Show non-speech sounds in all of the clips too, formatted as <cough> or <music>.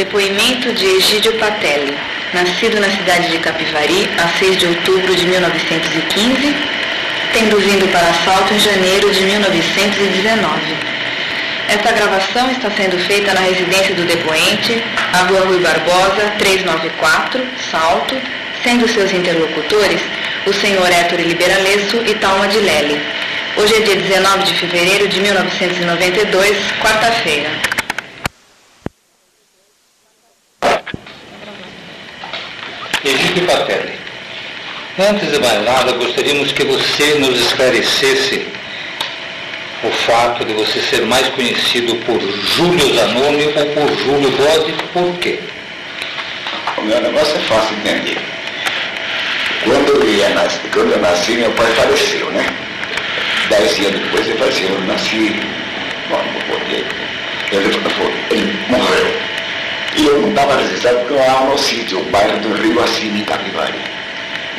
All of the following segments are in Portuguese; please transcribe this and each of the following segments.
Depoimento de Egídio Patelli, nascido na cidade de Capivari a 6 de outubro de 1915, tendo vindo para Assalto em janeiro de 1919. Esta gravação está sendo feita na residência do depoente, a Rua Rui Barbosa, 394, Salto, sendo seus interlocutores o senhor Héctor Liberalesso e Talma de Lely. Hoje é dia 19 de fevereiro de 1992, quarta-feira. Egídio Patelli. Antes de mais nada, gostaríamos que você nos esclarecesse o fato de você ser mais conhecido por Júlio Zanoni ou por Júlio Bode, por quê? O meu negócio é fácil de entender. Quando eu, ia. Quando eu nasci, meu pai faleceu, né? Dez dias depois ele faleceu, eu nasci, bom, não poder, ele, ele morreu. E eu não estava registrado porque eu era no sítio, o bairro do Rio Acima, em Capivari.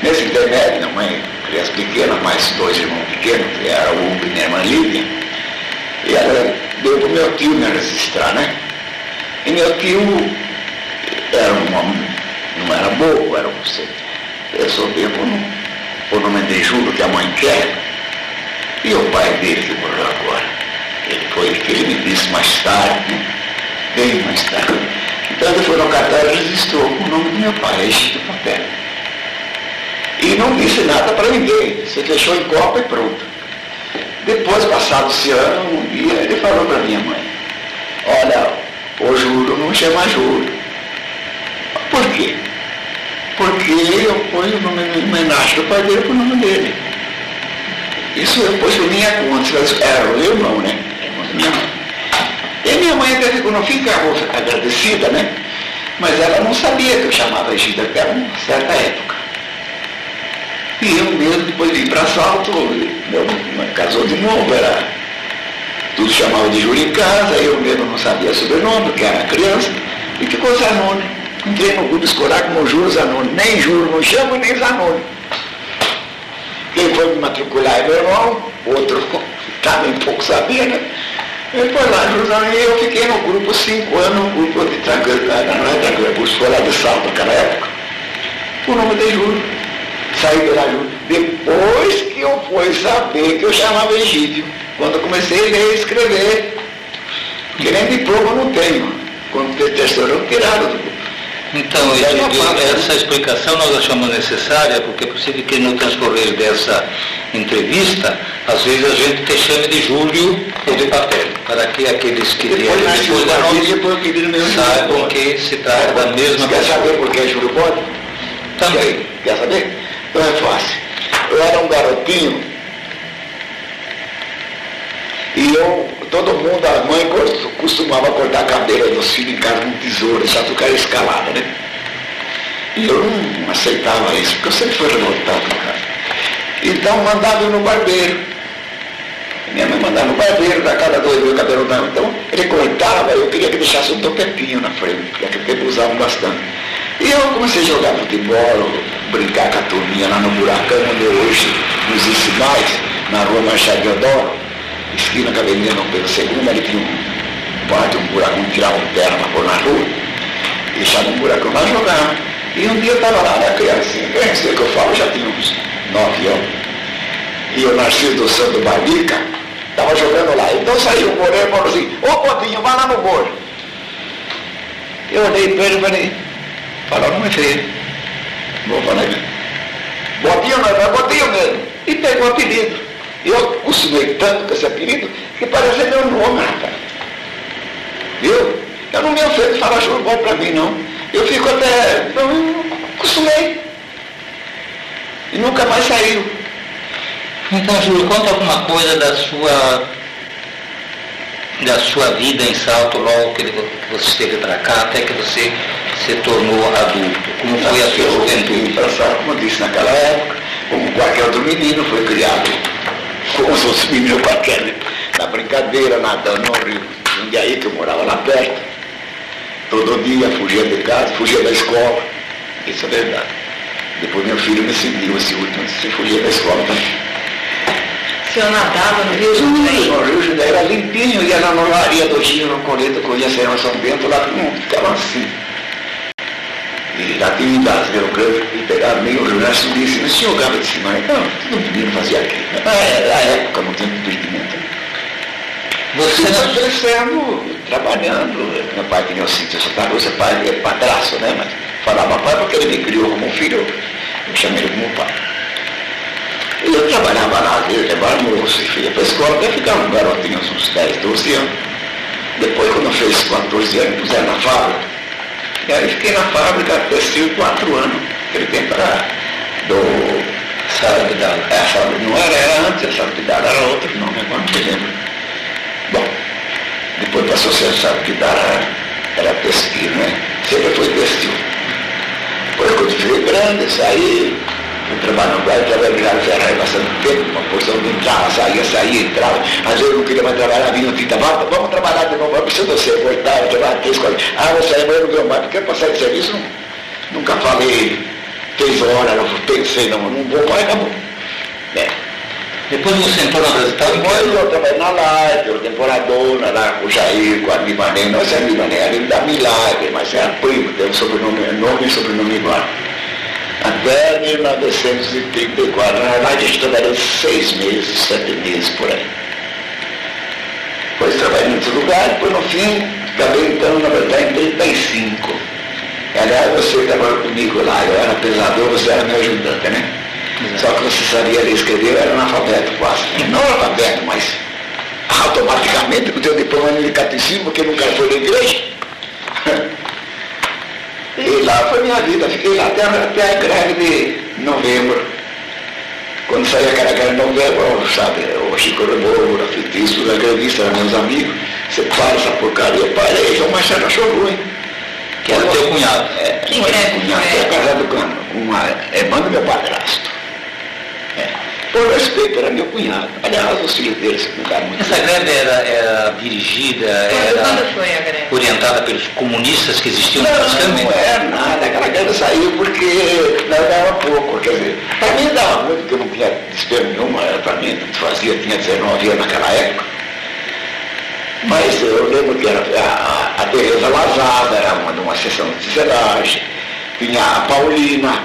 Nesse intermédio, minha mãe, criança pequena, mais dois irmãos pequenos, que era o e minha irmã Lívia, e ela deu para o meu tio me registrar, né? E meu tio era um homem, não era bobo, era um eu sou bem por, por nome de Júlio que a mãe quer. E o pai dele que morreu agora. Ele foi, ele me disse mais tarde, né? bem mais tarde. Ele foi no cartório e registrou o nome do meu pai, Egito Papel. E não disse nada para ninguém. Você fechou em copa e pronto. Depois, passado esse ano, um dia, ele falou para minha mãe, olha, o Júlio não chama Júlio. Por quê? Porque eu ponho o nome em homenagem do pai dele para o nome dele. Isso eu pus por minha conta, era o meu irmão, né? Minha mãe. E minha mãe até ficou, não ficava agradecida, né? Mas ela não sabia que eu chamava porque era uma certa época. E eu mesmo, depois de ir para Salto, meu casou de novo, era tudo chamava de Júlio em casa, eu mesmo não sabia sobrenome, porque era criança, e ficou Zanoni. Entrei no grupo escolar como Júlio Zanoni, nem Júlio não chamo, nem Zanoni. Quem foi me matricular é meu irmão, outro <laughs> também pouco sabia, né? Ele foi lá, Júlio Zanoni, e eu fiquei no grupo cinco anos, no grupo de tranquilidade, não é tranquilidade, grupo escolar de Salto naquela época. O nome de Júlio saí pela Júlia. Depois que eu fui saber que eu chamava Egídio, quando eu comecei a ler e escrever, que nem diploma eu não tenho. Quando tem testosterona, tiraram do então, Egídio, essa explicação nós achamos necessária, porque é possível que no transcorrer dessa entrevista, às vezes a gente te chame de Júlio ou de papel, para que aqueles que vieram depois da nós saibam que se trata da mesma Quer saber por que é Júlio pode? Também. Quer saber? Não é fácil. Eu era um garotinho e eu, todo mundo, a mãe costumava cortar a cadeira dos filhos em casa com tesouro, só que era escalada, né? E eu não aceitava isso, porque eu sempre fui revoltado, cara. Então mandava eu no barbeiro. Minha mãe mandava no barbeiro, da cada dois mil cabelo não. Então ele cortava, eu queria que deixasse um topetinho na frente, porque aquele tempo usavam bastante. E eu comecei a jogar futebol, brincar com a turminha lá no Buracão, onde hoje não existe mais, na rua Machado Deodoro, esquina com a Avenida Não Pedro II, ali tinha um parte, um buracão, tirava um terra para pôr na rua, deixava um buracão lá jogar. E um dia eu estava lá, era criancinha, criancinha que eu falo, já tinha uns nove anos. E o Narciso do Santo Barbica estava jogando lá. Então saiu o goleiro e falou assim, ô Potinho, vai lá no gol. Eu olhei para ele e falei, falou, não é feio. Vou falar aqui. Botinho não, é botinho mesmo. E pegou o apelido. Eu acostumei tanto com esse apelido que parece meu nome, rapaz. Viu? Eu não me ofendo falar jogo bom para mim, não. Eu fico até. Não, acostumei. E nunca mais saiu. Então, Júlio, conta alguma coisa da sua da sua vida em Salto, logo que você esteve para cá, até que você se tornou adulto? Como foi a sua juventude? Para Salto, como eu disse naquela época, como qualquer outro menino, foi criado como os outros meninos qualquer, na brincadeira, nadando no rio. Um dia aí que eu morava lá perto, todo dia fugia de casa, fugia da escola. Isso é verdade. Depois meu filho me seguiu esse último, se fugia da escola também. O senhor nadava no Rio Jundiaí? No Rio Jundiaí era limpinho, ia na nolaria do Gino, no Coreto, conhecer a São Bento, lá não ficava assim. E lá tinha atividades Rio Grande, e pegava meio jornalista e disse, mas o senhor jogava de cima? Não, tudo menino fazia aquilo. Na época não tinha impedimento. Você foi crescendo, trabalhando. Meu pai tinha o sítio Santa Lúcia, pai é padraço, né? Mas falava pai porque ele me criou como filho, eu chamei ele como pai. E eu trabalhava lá, vezes, levava almoço e ia para a escola, até ficava um garotinho, uns 10, 12 anos. Depois, quando eu fiz 14 anos, puseram na fábrica. E aí fiquei na fábrica 5, 4 anos. Aquele tempo era do. Sala Vidal. É, não era, era antes, a Sala Vidal era outro nome, agora não me lembro. Bom, depois passou a ser Sala Vidal, era, textil, né? Sempre foi textil. Depois quando fiquei grande, saí, Fui trabalhar no bairro, trabalhava de ferro bastante tempo, uma porção de entrava, saía, saía, entrava. Às vezes eu não queria mais trabalhar, vinha o Tita, vamos, vamos trabalhar de novo, eu preciso de você, voltar, trabalhar três, quatro. Ah, você é eu não mais, porque passar de serviço, nunca falei três horas, não pensei, não, não vou mais, acabou. É. Depois você entrou na Brasil Depois eu trabalhei na Live, eu temporadona lá com o Jair, com a Limané, nós é Limané, ali da Milagre, mas é primo, tem um sobrenome, nome e sobrenome igual até 1934. Na verdade, a gente trabalhou seis meses, sete meses por aí. Depois trabalhei em outro lugar, depois no fim, acabei então, na verdade, em 35. Aliás, você trabalhou comigo lá, eu era pesador, você era meu ajudante, né? Só que você sabia ler escrever, eu era analfabeto quase. Não analfabeto, mas automaticamente com o teu diploma de catecismo, porque nunca foi na igreja. <laughs> E lá foi minha vida, fiquei lá até, até a greve de novembro. Quando saía aquela greve de novembro, sabe, o Chico Rebolo, o Fitista, os grevistas, meus amigos, você para essa porcaria, parei, João Marcelo achou ruim. Que era teu cunhado. É, que greve? Cunhado, é casado com uma irmã do meu padrasto. É. Por respeito, era meu cunhado. Aliás, os filhos dele se cuidaram muito. Essa greve era, era dirigida, era orientada pelos comunistas que existiam não, no Bascame? Não era nada, aquela greve saiu porque não dava pouco. Quer dizer, para mim dava muito, porque eu não tinha desespero nenhum, para mim fazia, tinha 19 anos naquela época. Mas eu lembro que era a, a, a Tereza Lazada era uma de uma sessão de tecelagem, tinha a Paulina,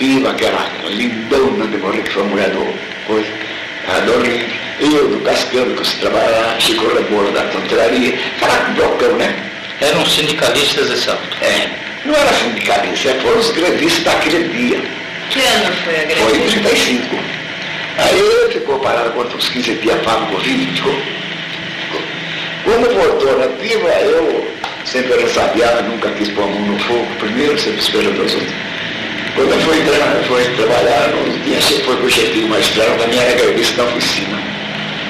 Piva, que era lindona de morrer, que foi a mulher do coisa, a Dorinha, eu do Cascando, que se trabalhava, Chico Rebolo da Tonteiraria, aquela blocão, né? Eram sindicalistas exato. É, não era sindicalista, foram os grevistas daquele dia. Que ano foi a greve? Foi em 35. Aí ficou parado quanto uns 15 dias, Fábio Covid, ficou. Quando voltou na piva, eu sempre era sabiado, nunca quis pôr a mão no fogo primeiro, sempre esperando os outros. Quando eu fui, entrar, fui trabalhar, dia que foi com o chefinho magistrado, da minha era grevista da oficina.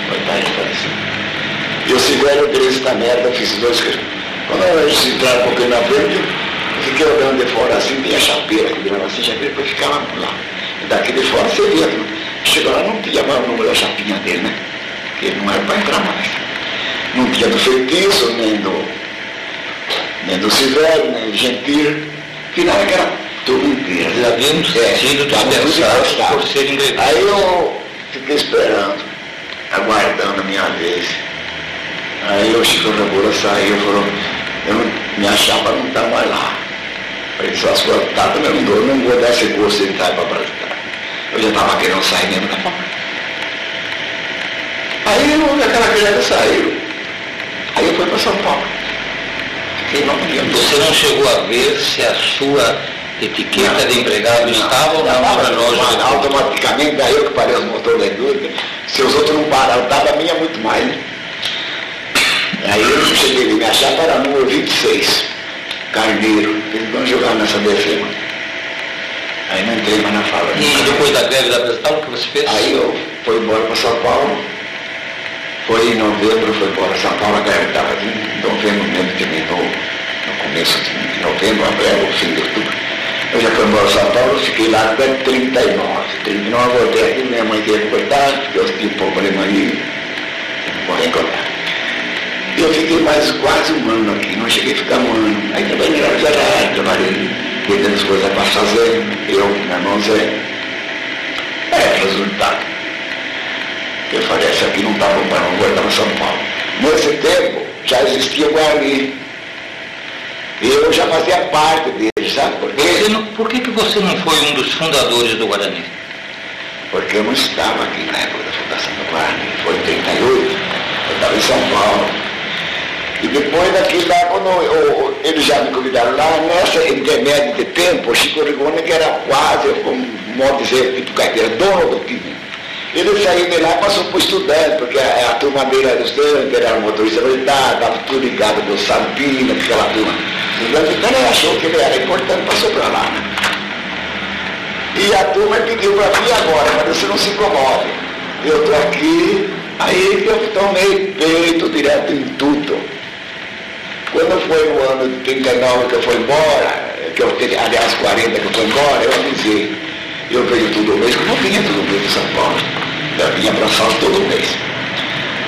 Coitado, assim. E o segundo Grace da merda, eu fiz dois. Quando eles entraram um pouquinho na frente, eu fiquei olhando de fora assim, tinha chapeira que virava assim, chapeira, depois ficava lá. E daqui de fora você via, chegou lá, não tinha mais o número da chapinha dele, né? Porque ele não era para entrar mais. Não tinha do feitiço, nem do, nem do Silvério, nem do Gentil. Afinal, era tudo. Eles haviam É, sido estavam tudo dispensados encostados. por serem grevistas. Aí eu fiquei esperando, aguardando a minha vez. Aí o Chico Rabura saiu e falou, eu não, minha chapa não está mais lá. Falei, só se for tá, também não dou, não vou dar esse gosto de para Brasília. Eu já estava querendo sair mesmo da fábrica. Aí eu, aquela criança saiu. Aí eu fui para São Paulo. Fiquei nove dias. Você não chegou a ver se a sua etiqueta de empregado estava ou não Não, de Automaticamente, daí eu que parei os motores da indústria. Se os outros não pararam, estava a minha muito mais, né? Aí eu cheguei minha chapa era número 26, Carneiro. Eles vão jogar nessa defesa. Aí não entrei mais na fábrica. E depois da greve da Brasital, o que você fez? Aí eu fui embora para São Paulo. Foi em novembro, foi embora para São Paulo, a greve estava em novembro mesmo, terminou no começo de novembro, abril, fim de outubro. Eu já fui embora São Paulo, fiquei lá até 39. 39 eu voltei aqui, minha mãe teve cortar, porque eu tinha um problema aí, morri. E eu fiquei mais quase um ano aqui, não cheguei a ficar um ano. Aí trabalhei na Zé, trabalhei cuidando das coisas para fazer, eu, meu irmão Zé. É, resultado. Eu falei, essa aqui não está bom para não voltar para São Paulo. Nesse tempo já existia Guarani. Eu já fazia parte dele, sabe por quê? Não, por que, que você não foi um dos fundadores do Guarani? Porque eu não estava aqui na época da fundação do Guarani. Foi em 38, eu estava em São Paulo. E depois daquilo lá, quando eu, eu, eles já me convidaram lá, nessa intermédio de tempo, o Chico Rigoni, que era quase, como modo dizer, tipo caipira, dono do time. Ele saiu de lá e passou por estudante, porque a, a turma dele era estudante, era motorista militar, estava tudo ligado do Sampina, aquela turma. Então ele achou que ele era importante, passou para lá. E a turma pediu para mim agora, mas você não se incomode. Eu estou aqui, aí eu tomei peito direto em tudo. Quando foi no ano de 39 que eu fui embora, que eu, aliás 40 que eu fui embora, eu avisei. Eu venho todo mês, eu vinha todo mês de São Paulo. Eu vinha para São todo mês.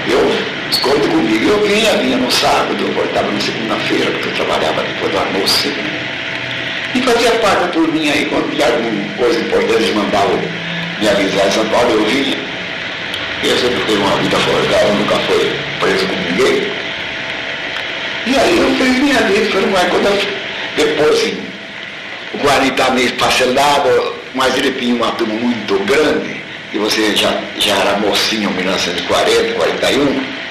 Eu, esconde comigo, eu vinha, vinha no sábado, eu voltava na segunda-feira, porque eu trabalhava depois do almoço. E fazia parte da turminha aí, quando tinha alguma coisa importante, eles mandavam me avisar em São Paulo, eu vinha. Eu sempre tenho uma vida forjada, nunca foi preso com ninguém. E aí eu fiz minha vida, foi uma coisa. Depois, assim, o Guarani está meio parcelado, mas ele tinha uma turma muito grande, e você já, já era mocinho em 1940, 41,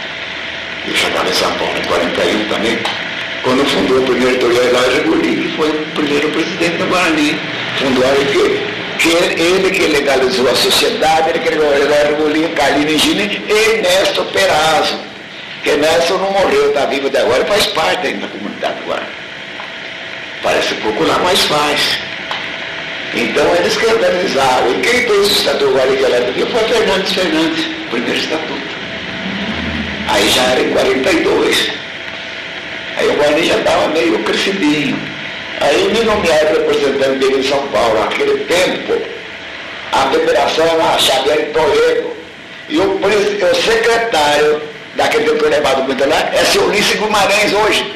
estava em São Paulo em 41 também, quando fundou o primeiro editorial Elijah Gurli, que foi o primeiro presidente da Guarani, fundou a que, que ele que legalizou a sociedade, ele que legalizou Elijah Gurli, Carlino Gini e Ernesto Perazzo que Nelson não morreu, está vivo até agora e faz parte ainda da comunidade agora. Parece pouco lá, mas faz. Então eles que organizaram. E quem fez o estatuto agora que elétrico foi Fernandes Fernandes, primeiro estatuto. Aí já era em 42. Aí o Guarani já estava meio crescidinho. Aí me nomearam representante dele em São Paulo. Naquele tempo, a federação era Xavier Toledo. E o, o secretário daquele tempo eu levava muito lá, é seu Ulisses Guimarães hoje.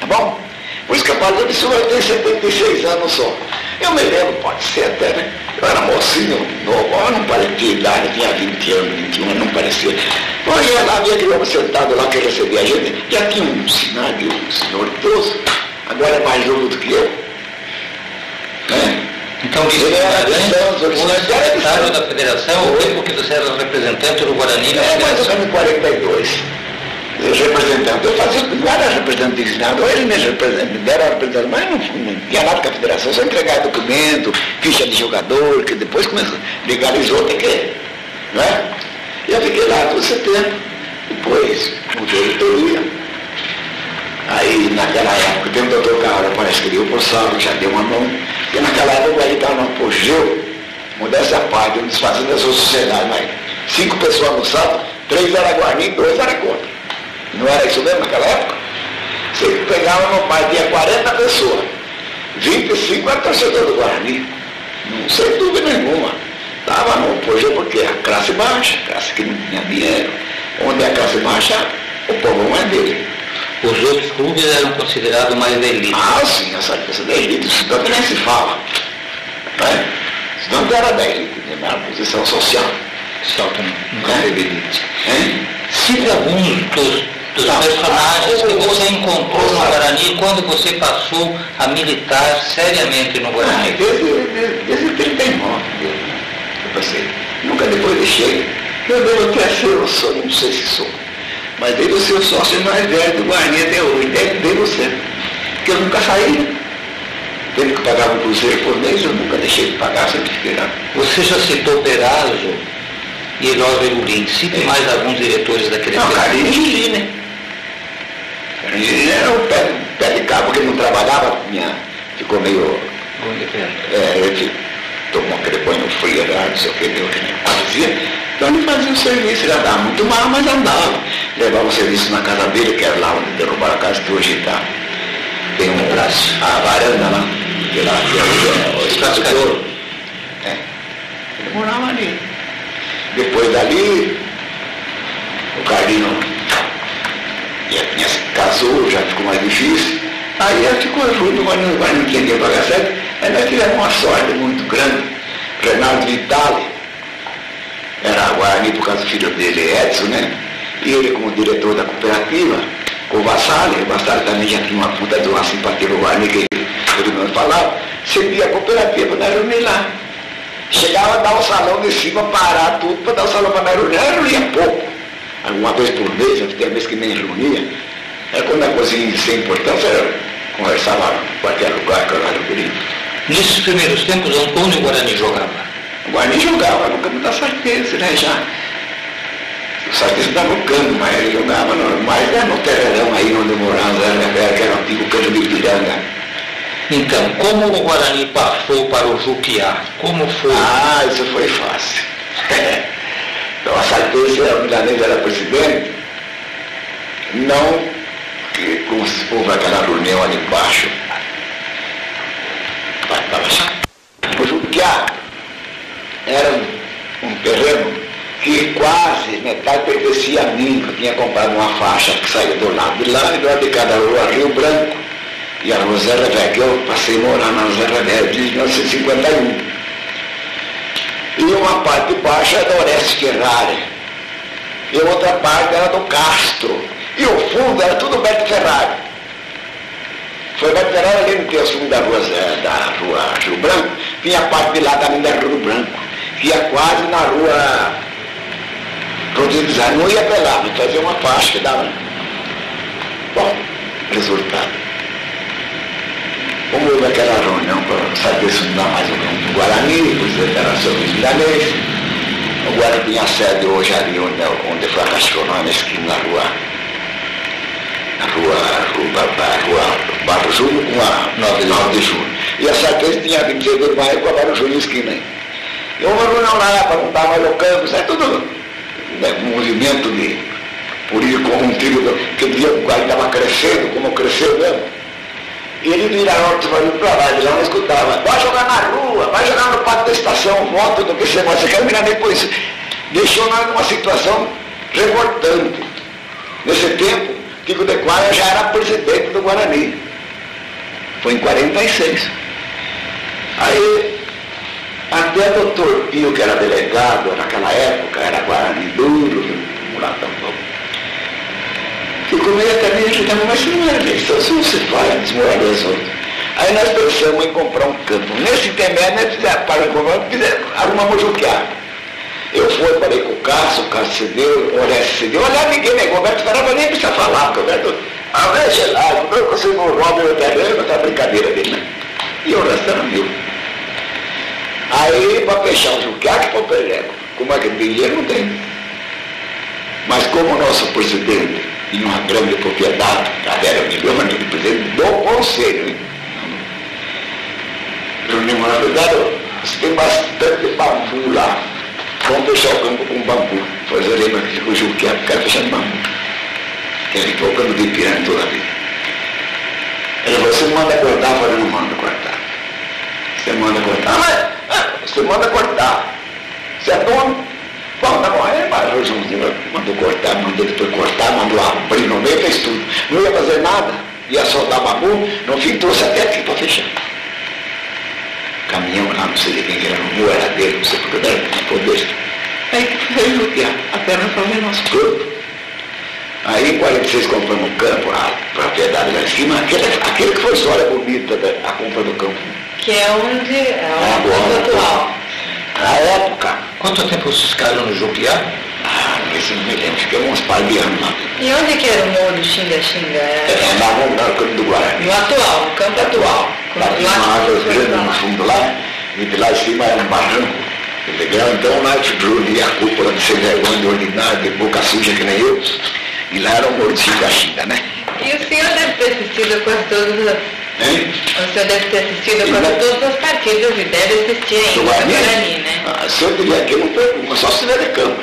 Tá bom? Por isso que eu falo, que senhor tem 76 anos só. Eu me lembro, pode ser até, né? Eu era mocinho, novo, eu não parecia idade, tinha 20 anos, 21 anos, não parecia. Eu ia lá, via aquele homem sentado lá que recebia a gente, já tinha um sinal de um senhor idoso, agora é mais novo do que eu. Né? Então, isso de Santos, o secretário da federação, o tempo que você era representante do Guarani na é, mais ou menos 42. Eu representante, eu fazia, não era representante designado, ele mesmo representante, era representante, mas não, não tinha nada com a federação, só entregar documento, ficha de jogador, que depois começou, legalizou, tem que, não é? E eu fiquei lá todo esse tempo. Depois mudou a editoria. Aí naquela época tem um doutor Carlos, parece que deu por salvo, já deu uma mão. Porque naquela época ele estava no apogeu, modéstia à parte, um desfazendo da sua sociedade, mas cinco pessoas no sábado, três eram Guarani, dois eram contra. Não era isso mesmo naquela época? Você pegava no pai, tinha 40 pessoas, 25 era torcedor do Guarani. Não sem dúvida nenhuma. Estava no apogeu porque a classe baixa, a classe que não tinha dinheiro. Onde é a classe baixa, o povo não é dele. Os outros clubes eram considerados mais da elite. Ah, sim, essa coisa da elite, o estudante nem se fala. Né? O estudante era da elite, na posição social. Saltam no cargo de elite. Cite alguns dos, dos personagens que você encontrou no Guarani quando você passou a militar seriamente no Guarani. Ah, desde, desde, desde 39 eu passei. Nunca depois deixei. Eu devo até ser, eu sou, não sei se sou mas devo ser o sócio mais velho do Guarani até hoje, devo ser. Porque eu nunca saí. Teve que pagar um cruzeiro por mês, eu nunca deixei de pagar, sempre fiquei lá. Você já citou Perazzo e Eloy Regulin. Cite é. mais alguns diretores daquele Não, Carlinhos Gili, né? Era o pé, pé de cabo, porque ele não trabalhava, minha, ficou meio... É, ele tomou aquele banho frio lá, não sei o que, deu que nem fazia. Então ele fazia o serviço, ele andava muito mal, mas andava levava o serviço na casa dele, que era lá onde derrubaram a casa, que hoje está. Tem um braço, a varanda lá, que lá que é o espaço de ouro. É. Ele morava ali. Depois dali, o Carlinho já se casou, já ficou mais difícil. Aí ele ficou junto, mas não, mas não para pagar certo. Aí nós tivemos uma sorte muito grande. Renato Vitale, era Guarani por causa do filho dele, Edson, né? E ele como diretor da cooperativa, o Vassali, o Vassali também já tinha uma puta de uma simpatia no Guarani, que todo mundo falava, servia a cooperativa na reunir lá. Chegava a dar o salão de cima, parar tudo para dar o salão para reunir. Ela reunia pouco. Alguma vez por mês, tem vez que nem reunia. É quando a coisa sem importância, era, conversava em qualquer lugar que eu era bonito. Nesses primeiros tempos, onde o Guarani jogava? O Guarani jogava no campo da Sarteza, né, já. O Sarteza estava no campo, mas ele jogava no, mais né, no terreno aí onde morava, né, que era o antigo campo de Piranga. Então, como o Guarani passou para o Juquiá? Como foi? Ah, isso foi fácil. <laughs> então a Sarteza, o Milanês era presidente, não que como se houve aquela reunião ali embaixo, o Juquiá era um, um terreno que quase metade pertencia a mim, que tinha comprado uma faixa que saía do lado de lá e do lado de cada rua Rio Branco. E a Revé, que eu passei a morar na Zé Revé desde 1951. E uma parte baixa era da Orestes Ferrari, e outra parte era do Castro, e o fundo era tudo Beto Ferrari. Foi Beto Ferrari ali no terço da rua, da rua Rio Branco, vinha a parte de lá também da Rio Branco ia quase na rua Rodrigues não ia pelar, mas fazia uma faixa que dava. Bom, resultado. Como houve aquela reunião para saber se não dá mais o nome do Guarani, o era sobre os milanês. O Guarani tinha sede hoje ali onde, onde foi a Cascorona, na esquina da rua. Na rua, rua, rua, rua Barro Júnior com a 9 de, 9 de julho. E a certeza tinha 26 de maio com a Barro Júnior esquina. E uma reunião lá para dar mais o campo, é tudo né, um movimento de político corrompido, que via o cara estava crescendo, como cresceu mesmo. Ele vira norte para lá, ele não escutava, vai jogar na rua, vai jogar no pátio da estação, moto do que você vai, você quer mirar depois. isso. Deixou nós numa situação revoltante. Nesse tempo, Tico de Quara já era presidente do Guarani. Foi em 46. Aí até o doutor Pio, que era delegado naquela época, era Guarani duro, mulatão meio agitado, mas não era eleição, se você fala, desmoralizou. Aí nós pensamos em comprar um campo. Nesse intermédio, nós fizemos, para comprar, fizemos, arrumamos juquear. Eu fui, falei com o Cássio, o Cássio cedeu, o Orestes cedeu. Olha, ninguém negou, o Beto Ferrava nem precisa falar, porque o Beto, ah, é gelado, não rouba meu terreno, tá brincadeira dele, né? E o resto era meu. Aí, para fechar o Juquiaque para o Pelego. Como é que tem dinheiro? Não tem. Mas como o nosso presidente tinha uma grande propriedade, a era milhões de presidente do conselho, hein? Reunimos na verdade, você tem bastante bambu lá. Vamos fechar o campo com bambu. Fazer lembra que ficou Juquiaque, quero fechar de bambu. Ele o campo de pirâmide toda a vida. Ele falou, você manda cortar, eu falei, não manda cortar. Você manda cortar, mas você manda cortar. Você é dono? Bom, tá. Aí mas o Joãozinho mandou cortar, mandou depois cortar, mandou abrir no meio, fez tudo. Não ia fazer nada, ia soltar babu, no fim trouxe até aqui para fechar. Caminhão lá, não sei de quem era, no era dele, não sei porque era poder. Aí foi judiar, até nós falamos nosso campo. Aí em 46 compramos o campo, a propriedade lá em cima, aquele, aquele que foi história bonita da a compra do campo que é onde é o ponto atual. Na época. Quanto tempo vocês ficaram no Juquiá? Ah, esse não me lembro, ficamos uns par de anos lá. E onde que era o morro do Xinga-Xinga? É, é lá no, no campo do Guarani. No atual, no campo atual. Lá tinha uma árvore grande no fundo lá, e de lá em cima era um barranco. Legal, então lá eu a cúpula de ser vergonha, de ordinário, de boca suja que nem eu. E lá era o morro do Xinga-Xinga, né? E o senhor deve ter assistido quase todas as Hein? O senhor deve ter assistido quase todas as partidas e deve assistir ainda do Guarani, né? Ah, se eu tiver aqui, não pergunto, só se tiver de campo.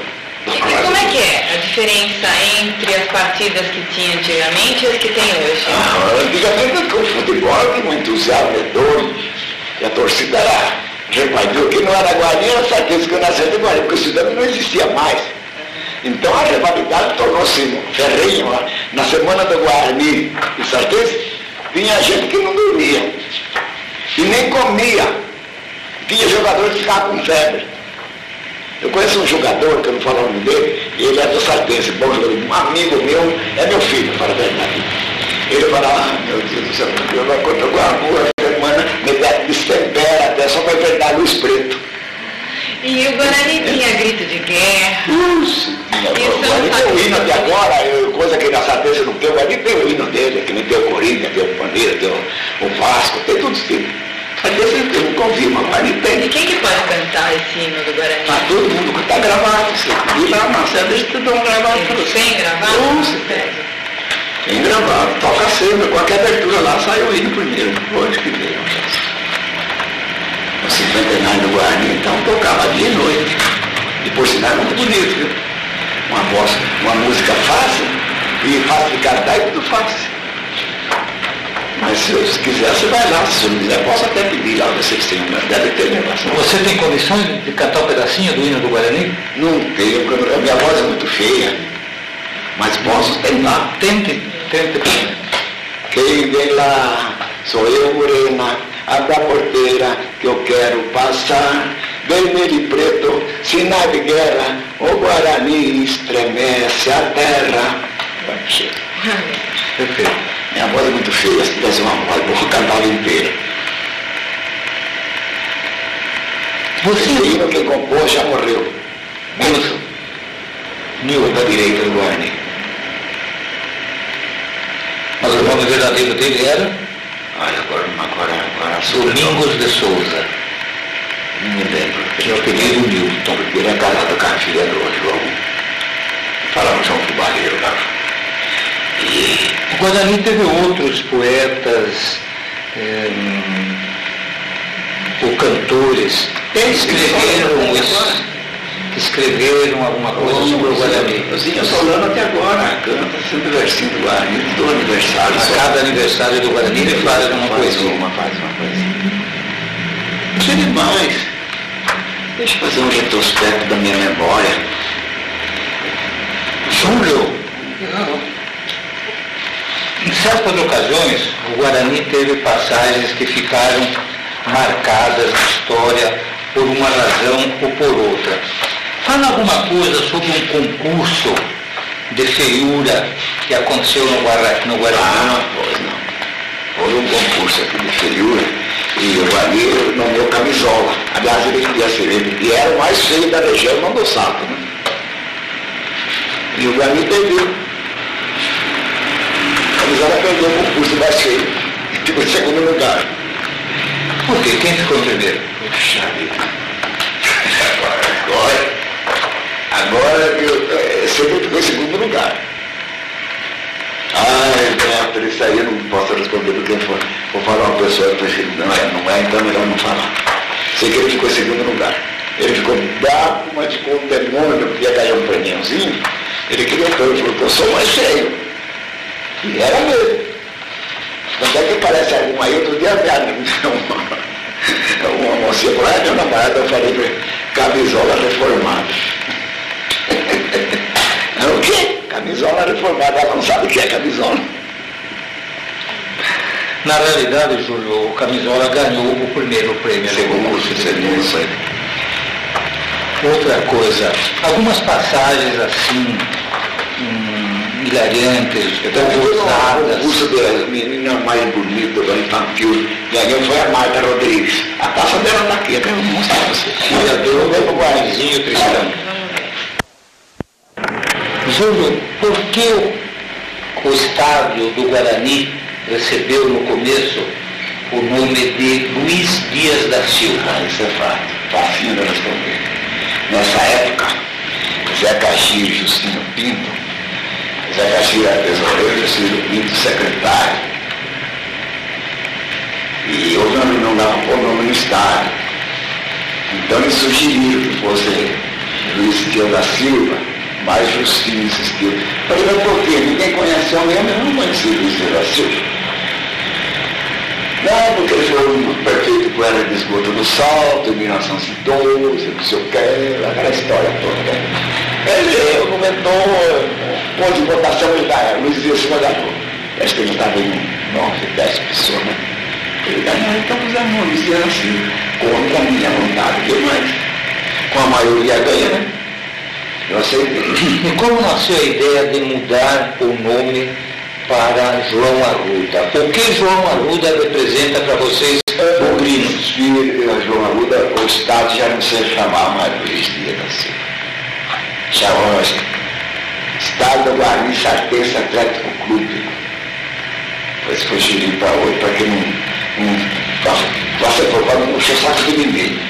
E como é que é a diferença entre as partidas que tinha antigamente e as que tem hoje? Ah, antigamente o futebol tinha um entusiasmo enorme e a torcida era repartiu que não era Guarani, era certeza que eu nasci de Guarani, porque o cidadão não existia mais. Então a rivalidade tornou-se ferrenha. Na semana do Guarani e certeza, tinha gente que não dormia e nem comia. Tinha jogadores que ficavam com febre. Eu conheço um jogador, que eu não falo o nome dele, ele é do Sardense, bom jogador, um amigo meu, é meu filho, para a verdade. Ele fala, ah, meu Deus do céu, eu não encontro com a rua, semana, me destempera até só para enfrentar luz preto. E o Guarani tinha grito de guerra. Nossa, o hino até agora, eu, coisa que na Sardense não tem, o Guarani tem o hino dele, que nem tem o Corinthians, tem o Pandeira, tem o, o Vasco, tem tudo isso. Às vezes eu não confio, mas não tem. E quem que pode cantar esse hino do Guarani? Mas todo mundo que está gravado, você pedir lá, Marcelo, eles te dão gravado para você. Sem gravado? Com certeza. Tem gravado, toca sempre, qualquer abertura lá sai o hino primeiro. Hoje que veio. Cinquentenário do Guarani, então tocava dia e noite. E por sinal é muito bonito, viu? Uma voz, uma música fácil e fácil de cantar e tudo fácil. Mas se, se quiser, você vai lá. Se não quiser, posso até pedir lá, vocês têm, mas deve ter negócio. Você tem condições de cantar um pedacinho do hino do Guarani? Não tenho, porque a minha voz é muito feia. Mas posso tentar. Tente, tente. Quem vem lá, sou eu, morena, abre a porteira que eu quero passar. Vermelho e preto, sinal de guerra, o Guarani estremece a terra. Perfeito. Minha voz é muito feia, se tivesse uma voz, eu vou cantar inteira. Você Esse hino que compôs já morreu. Nilson. Nilson da direita do Guarani. Mas o nome verdadeiro dele era Ai, agora, agora, agora. Domingos de Souza. Não me lembro. Tinha o apelido Newton. Ele é casado com a filha do João. Falava João Fubareiro lá. E O Guarani teve outros poetas eh, ou cantores que escreveram, es- que escreveram alguma coisa sobre o Guarani. Zinha Solano até agora canta sempre versinho do Guarani, do aniversário. A cada aniversário do Guarani ele faz faz coisa. uma, faz uma coisa. Sei demais. Deixa eu fazer um retrospecto da minha memória. Júlio, em certas ocasiões, o Guarani teve passagens que ficaram marcadas na história por uma razão ou por outra. Fala alguma coisa sobre um concurso de feiura que aconteceu no, Guara, no Guarani. Ah, pois não. Houve um concurso aqui de feiura e o Guarani nomeou camisola. Aliás, ele queria ser ele, e era o mais feio da região, não do saco, né? E o Guarani perdeu. A camisola perdeu o concurso mais feio. E ficou em segundo lugar. Por quê? Quem ficou em primeiro? Puxa vida. Agora, agora eu, eh, sempre ficou em segundo lugar. Ai, Beto, isso aí eu não posso responder porque for, vou falar uma pessoa que não é, não é, então é melhor não falar. Sei que ele ficou em segundo lugar. Ele ficou bravo, mas ficou um demônio, porque ia cair um prêmiozinho. Ele queria que eu falou, eu sou mais feio. E era mesmo. Tanto é que parece alguma aí, outro dia uma, uma mocinha por aí, meu namorado, eu falei camisola reformada. O quê? Camisola reformada, ela não sabe o que é camisola. Na realidade, Júlio, o Camisola ganhou o primeiro prêmio Segundo, feiura. Outra coisa, algumas passagens assim, hum, hilariantes, ousadas. concurso da menina mais bonita do infantil, ganhou foi a Marta Rodrigues. A taça dela está aqui, eu vou mostrar pra você. Vem pro Guarani. Guaranizinho Tristão. Júlio, por que o, estádio do Guarani recebeu no começo o nome de Luiz Dias da Silva? Ah, isso é fácil, facinho de responder. Nessa época, Zé Caxi e Juscelino Pinto, Zé Caxi era tesoureiro, Juscelino Pinto secretário. E reunião lá para pôr o nome no estádio. Então eles sugeriram que fosse Luiz Dias da Silva, Justino insistiu. Falei, mas por quê? Ninguém conhece o mesmo, eu não conheci Luiz Silva. Não, porque ele foi o prefeito com era de esgoto do salto, em 1912, não sei o que, aquela história toda. Ele argumentou, pôs em votação ele ganhou, Luiz Silva ganhou. Acho que ele estava em 9, 10 pessoas, né? Ele ganhou, então pusemos Luiz assim, contra a minha vontade, o que mais? com a maioria ganha, né? E como nasceu a ideia de mudar o nome para João Arruda? O que João Arruda representa para vocês, bugrinos? Filho, João Arruda, o Estado já não se chamava mais Luiz Dias da Silva. Chamava Estado do Guarani Sartense Atlético Clube. Depois foi gerido para outro, para que não, não faça propaganda, não puxar saco de ninguém.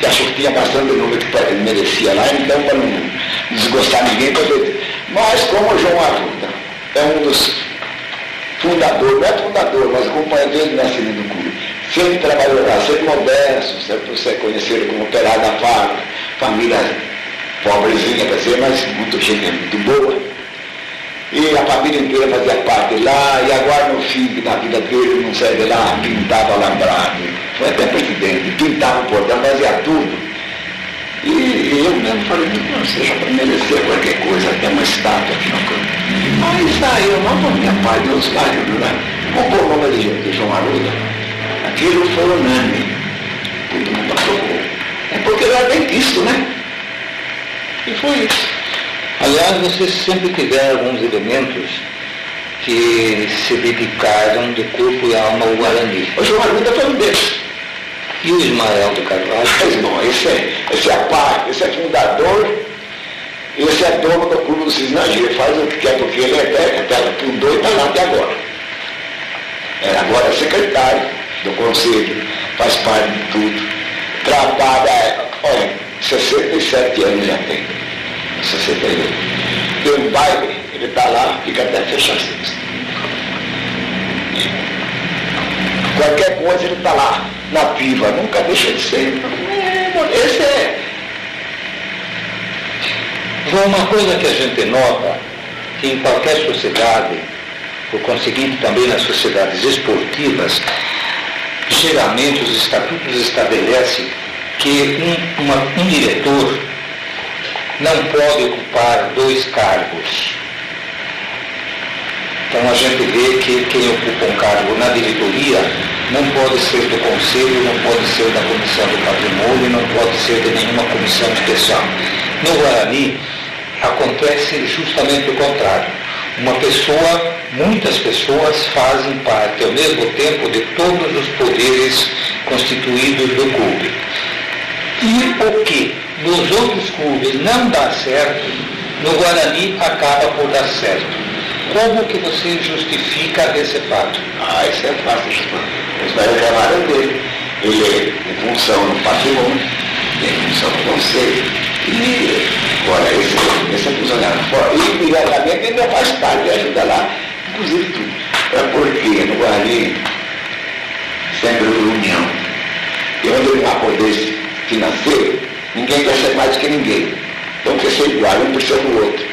E achou que tinha bastante número que merecia lá, então para não desgostar ninguém, poder. Mas como o João Arruda é um dos fundadores, não é fundador, mas acompanhante dele na nascimento do clube, sempre trabalhou lá, sempre modesto, sempre você conheceu como operário da fábrica, família pobrezinha, mas muito gente, muito boa. E a família inteira fazia parte lá, e agora no fim da vida dele, não sei lá, pintava alambrado, foi até presidente, pintava o portão, fazia tudo. E eu mesmo falei, não seja para merecer qualquer coisa, até uma estátua aqui no campo. Aí saiu, não por minha parte, os vários, né? O nome de, de João Arruda. Aquilo foi unânime. Todo mundo aprovou. É porque era dentista, né? E foi isso. Aliás, vocês sempre tiveram alguns elementos que se dedicaram de corpo e alma ao Guarani. O João Arruda foi um deles. E o Ismael do Carvalho? Mas não, esse é, esse é a parte, esse é fundador, esse é dono do clube do Cisnagia, faz o que quer, porque ele é técnico, fundou e está lá até agora. É, agora é secretário do conselho, faz parte de tudo. Trabalha, olha, 67 anos já tem. 68. Tem um baile, ele está lá, fica até fechar as Qualquer coisa ele está lá na piva, nunca deixa de ser. Esse é. Uma coisa que a gente nota, que em qualquer sociedade, por conseguinte também nas sociedades esportivas, geralmente os estatutos estabelecem que um, uma, um diretor não pode ocupar dois cargos. Então a gente vê que quem ocupa um cargo na diretoria não pode ser do Conselho, não pode ser da Comissão do Patrimônio, não pode ser de nenhuma comissão especial. No Guarani, acontece justamente o contrário. Uma pessoa, muitas pessoas fazem parte ao mesmo tempo de todos os poderes constituídos do clube. E o que nos outros clubes não dá certo, no Guarani acaba por dar certo. Como que você justifica esse fato? Ah, isso é fácil Os velhos trabalham dele. Ele é em função do patrimônio, em função do conselho. E agora esse, esse é funcionário fora. E imediatamente ele não faz parte, ajuda lá, inclusive tudo. É porque no Guarani sempre houve união. E onde ele não há poder financeiro, ninguém ser mais do que ninguém. Então quer igual, um precisa do outro.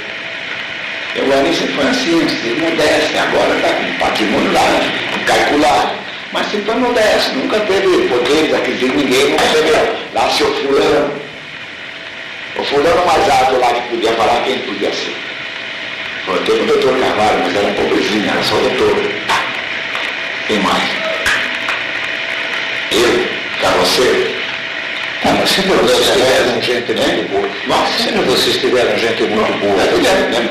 Eu Larissa foi assim, assim, modesto, agora está com patrimônio lá, calculado. Mas sempre foi modesto, nunca teve poderes aquisitivos, ninguém, nunca teve lá seu fulano. O fulano mais alto lá que podia falar, quem podia ser? Foi teve o doutor Carvalho, mas era pobrezinho, era só doutor. Quem mais? Eu, carroceiro. Ah, mas sempre vocês tiveram gente muito boa. Nossa, sempre vocês tiveram gente muito boa.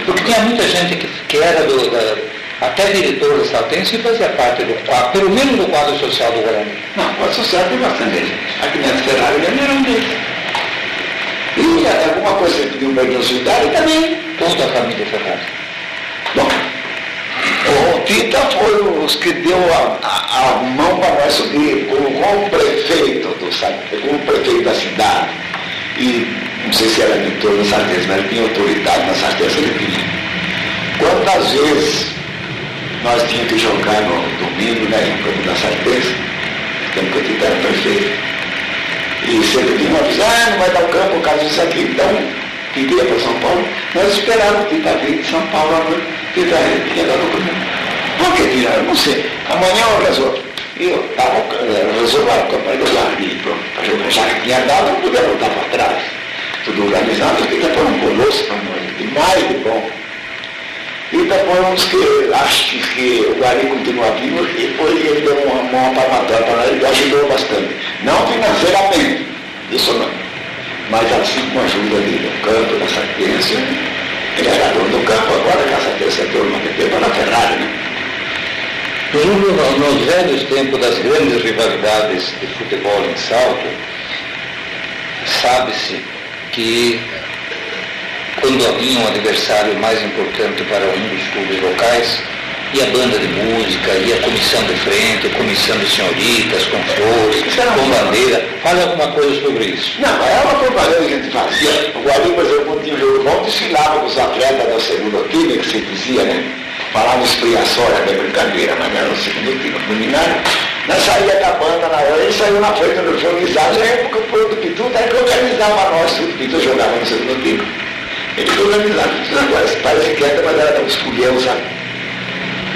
Porque tinha muita gente que, que era do, da, até diretor da Saltense e fazia parte do quadro, pelo menos do quadro social do Guarani. Não, o quadro social tem bastante gente. Aqui na Ferrari era um deles. E alguma coisa que pediu para consultar e também. Toda a família Ferrari. Bom, Tita foi os que deu a, a, a mão para nós subir, como o prefeito do como prefeito da cidade. E não sei se era de toda a certeza, mas ele tinha autoridade, na certeza ele tinha. Quantas vezes nós tínhamos que jogar no domingo, né, no campo da certeza, tempo que o Tita era prefeito. E sempre tinha uma visão, ah, não vai dar o campo por causa disso aqui, então, que ia para São Paulo, nós esperávamos o Tita vir de São Paulo à noite Tita tinha dado o Por que tiraram? Não sei. Amanhã eu resolvo. E eu estava resolvendo a campanha do Guarani, para jogar. Já que tinha dado, não podia voltar para trás. Tudo organizado, eu queria pôr um colosso para nós, demais de bom. E depois que acham que o Guarani continua vivo, e depois ele deu uma mão para matar para nós, ele ajudou bastante. Não financeiramente, isso não. mas assim com a ajuda dele, o campo, da sapiência, ele era dono do campo, agora que a sapiência dono do tempo na Ferrari, né? Nos velhos tempos das grandes rivalidades de futebol em salto, sabe-se que quando havia um adversário mais importante para um dos clubes locais, ia banda de música, ia comissão de frente, comissão de senhoritas, com flores, com bandeira. Fale alguma coisa sobre isso. Não, é uma propaganda que a gente fazia. O Guarani, por exemplo, tinha o jogo bom, desfilava com os atletas do segundo time, que se dizia, né? Falava expiaçória, é brincadeira, mas era o segundo time, dominário. Nós saía da banda na hora, ele saiu na frente do organizado, na época o do Pitu, daí que organizava nós, o Pitu jogava no segundo time. Ele organizava, agora parece quieta, mas era uns pulhão, sabe?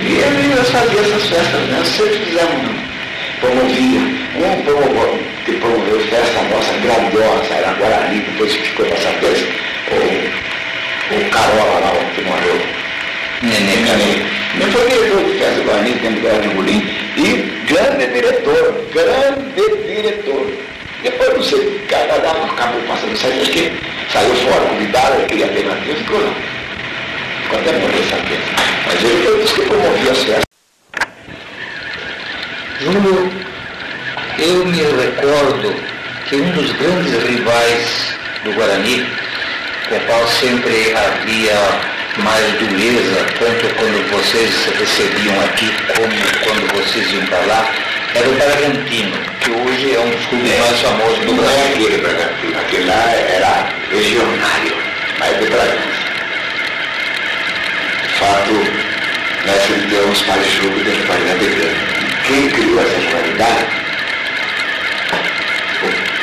E ele nós fazia essas festas, né? Sempre fizemos, promovia. Um promoveu, que promoveu festa nossa grandiosa, era Guarani, depois ficou essa festa, o, o Carola lá, que morreu. Neném. Nem foi diretor de festa do Guarani, tempo do Guarani Bulim. E grande diretor, grande diretor. Depois não sei, cada acabou passando, saiu, que saiu fora, convidado, ele queria ter na ficou lá. Ficou até morrer essa festa. Mas ele foi dos que promovia as festas. Júlio, eu me recordo que um dos grandes rivais do Guarani, com o qual sempre havia mais dureza, tanto quando vocês recebiam aqui como quando vocês iam para lá, era o Bragantino, que hoje é um dos clubes é, mais famosos do Brasil. Não é aquele Bragantino, aquele lá era regionário, mas do Brasil. Fato, nós temos para o jogo da rivalidade grande. Quem criou essa rivalidade,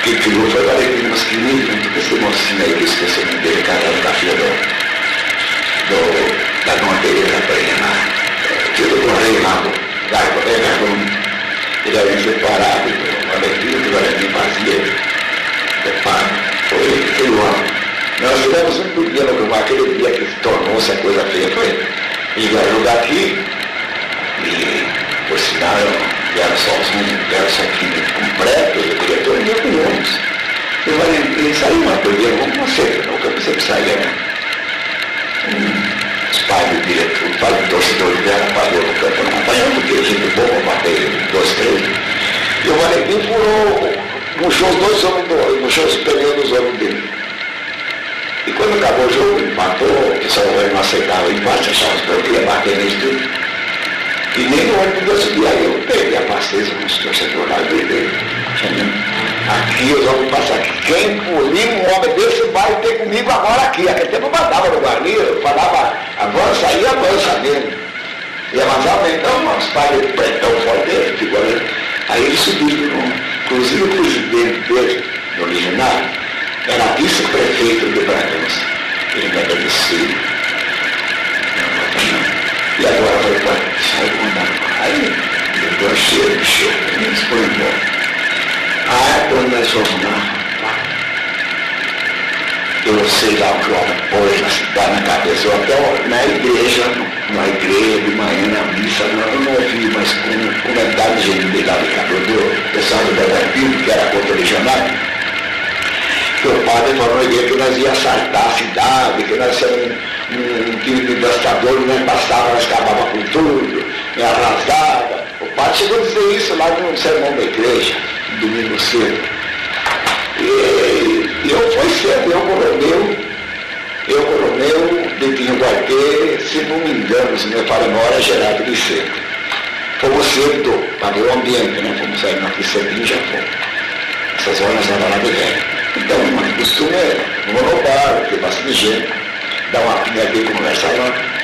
quem criou foi o Valentim Masquinini, junto com esse mocinho aí que eu esqueci o nome dele, casado com a filha do, do, da Tereza Penha, lá, filho do Reinaldo, vai para o ele era separado, o Valentim, que o Valentim fazia, foi ele que criou nós tivemos um no Gilmar, aquele dia que tornou-se a coisa feia, foi ele vai jogar aqui e, por sinal, vieram só os vieram só aqui completo, o diretor e opiniões. E o Valentim saiu, mas perderam como você, o campo sempre saía, né? Os pais do diretor, o pai do torcedor vieram, no campo, não acompanhou, porque gente boa, matei dois, três. E o Valentim furou, puxou os dois homens do, puxou os pneus dos homens dele. E quando acabou o jogo, empatou, o pessoal não aceitava o empate, achava que queria bater neles tudo. E nem no ônibus eu aí eu peguei a paciência com os torcedores e gritei. Aqui homens passam aqui. Quem polir um homem desse vai ter comigo agora aqui. Aquele tempo eu mandava no Guarani, eu falava, avança aí, avança mesmo. E avançava então, os pais de pretão forte dele, ali. Aí eles subiram, inclusive o presidente dele, no original, era vice-prefeito de Bragança. Ele me agradeceu. E agora foi para sair mandando. Aí, cheio de cheiro, eles foram embora. Aí, quando nós fomos lá, eu sei lá o que o homem pôs cidade, na cabeça, eu até na igreja, na igreja de manhã, na missa, eu não ouvi, mas com comentário de lá de Cabrador, pessoal do Brasil, que era contra legionário, que o padre falou que nós ia assaltar a cidade, que nós éramos um, time de devastadores, nós passava, nós acabava com tudo, me arrasava. O padre chegou a dizer isso lá no sermão da igreja, domingo cedo. E, eu fui cedo, eu coronel, eu coronel, Betinho Guarquê, se não me engano, se me fala memória, Gerardo Vicente. Fomos cedo para o ambiente, né? Fomos sair aqui cedinho já fomos. Essas horas eram lá de velho. Então, o costume é monobar, tem bastante gente, dá uma pinha aqui, conversar lá.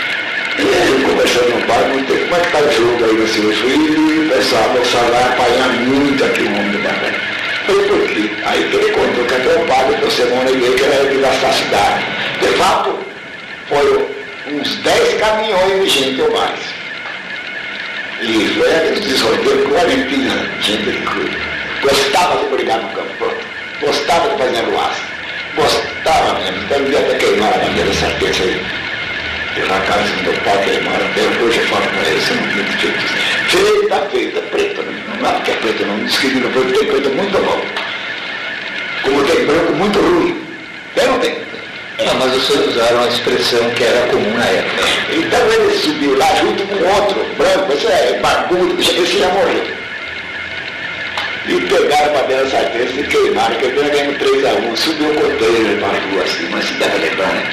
E aí, conversando no bar, não tem como é que tá o jogo aí nesse hoje? E o pessoal, vai apanhar muito aqui no mundo da bar. Falei, por quê? Aí que ele contou que até o padre do semana igreja que era de gastar cidade. De fato, foi uns 10 caminhões de gente ou mais. E aqueles desordeiros o Valentina, gente que gostava de brigar no campo. Gostava de fazer luas. Gostava mesmo. Então devia até queimar a bandeira serpente aí. Pela casa do meu pai queimaram até hoje eu falo para ele, você não tem que Feita, feita, preta. Não é porque é preta, não. Não foi, tem preta muito bom. Como tem branco muito ruim. Ou não tem? Não, mas os senhores usaram a expressão que era comum na época. Então ele subiu lá junto com outro, branco, esse é barbudo, esse já morreu. E pegaram dentro dessa testa e queimaram, que ele ganhando 3 a 1 subiu o container para a rua assim, mas se deve lembrar, né?